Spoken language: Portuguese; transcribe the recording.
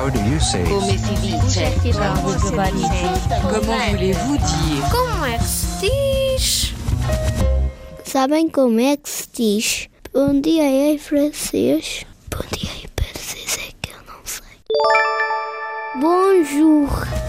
How do you say? Come si dice? Comment voulez-vous dire? Como é que se diz? Sabem como é que se diz? Bom dia em francês. Bom dia em francês é que eu não sei. Bonjour.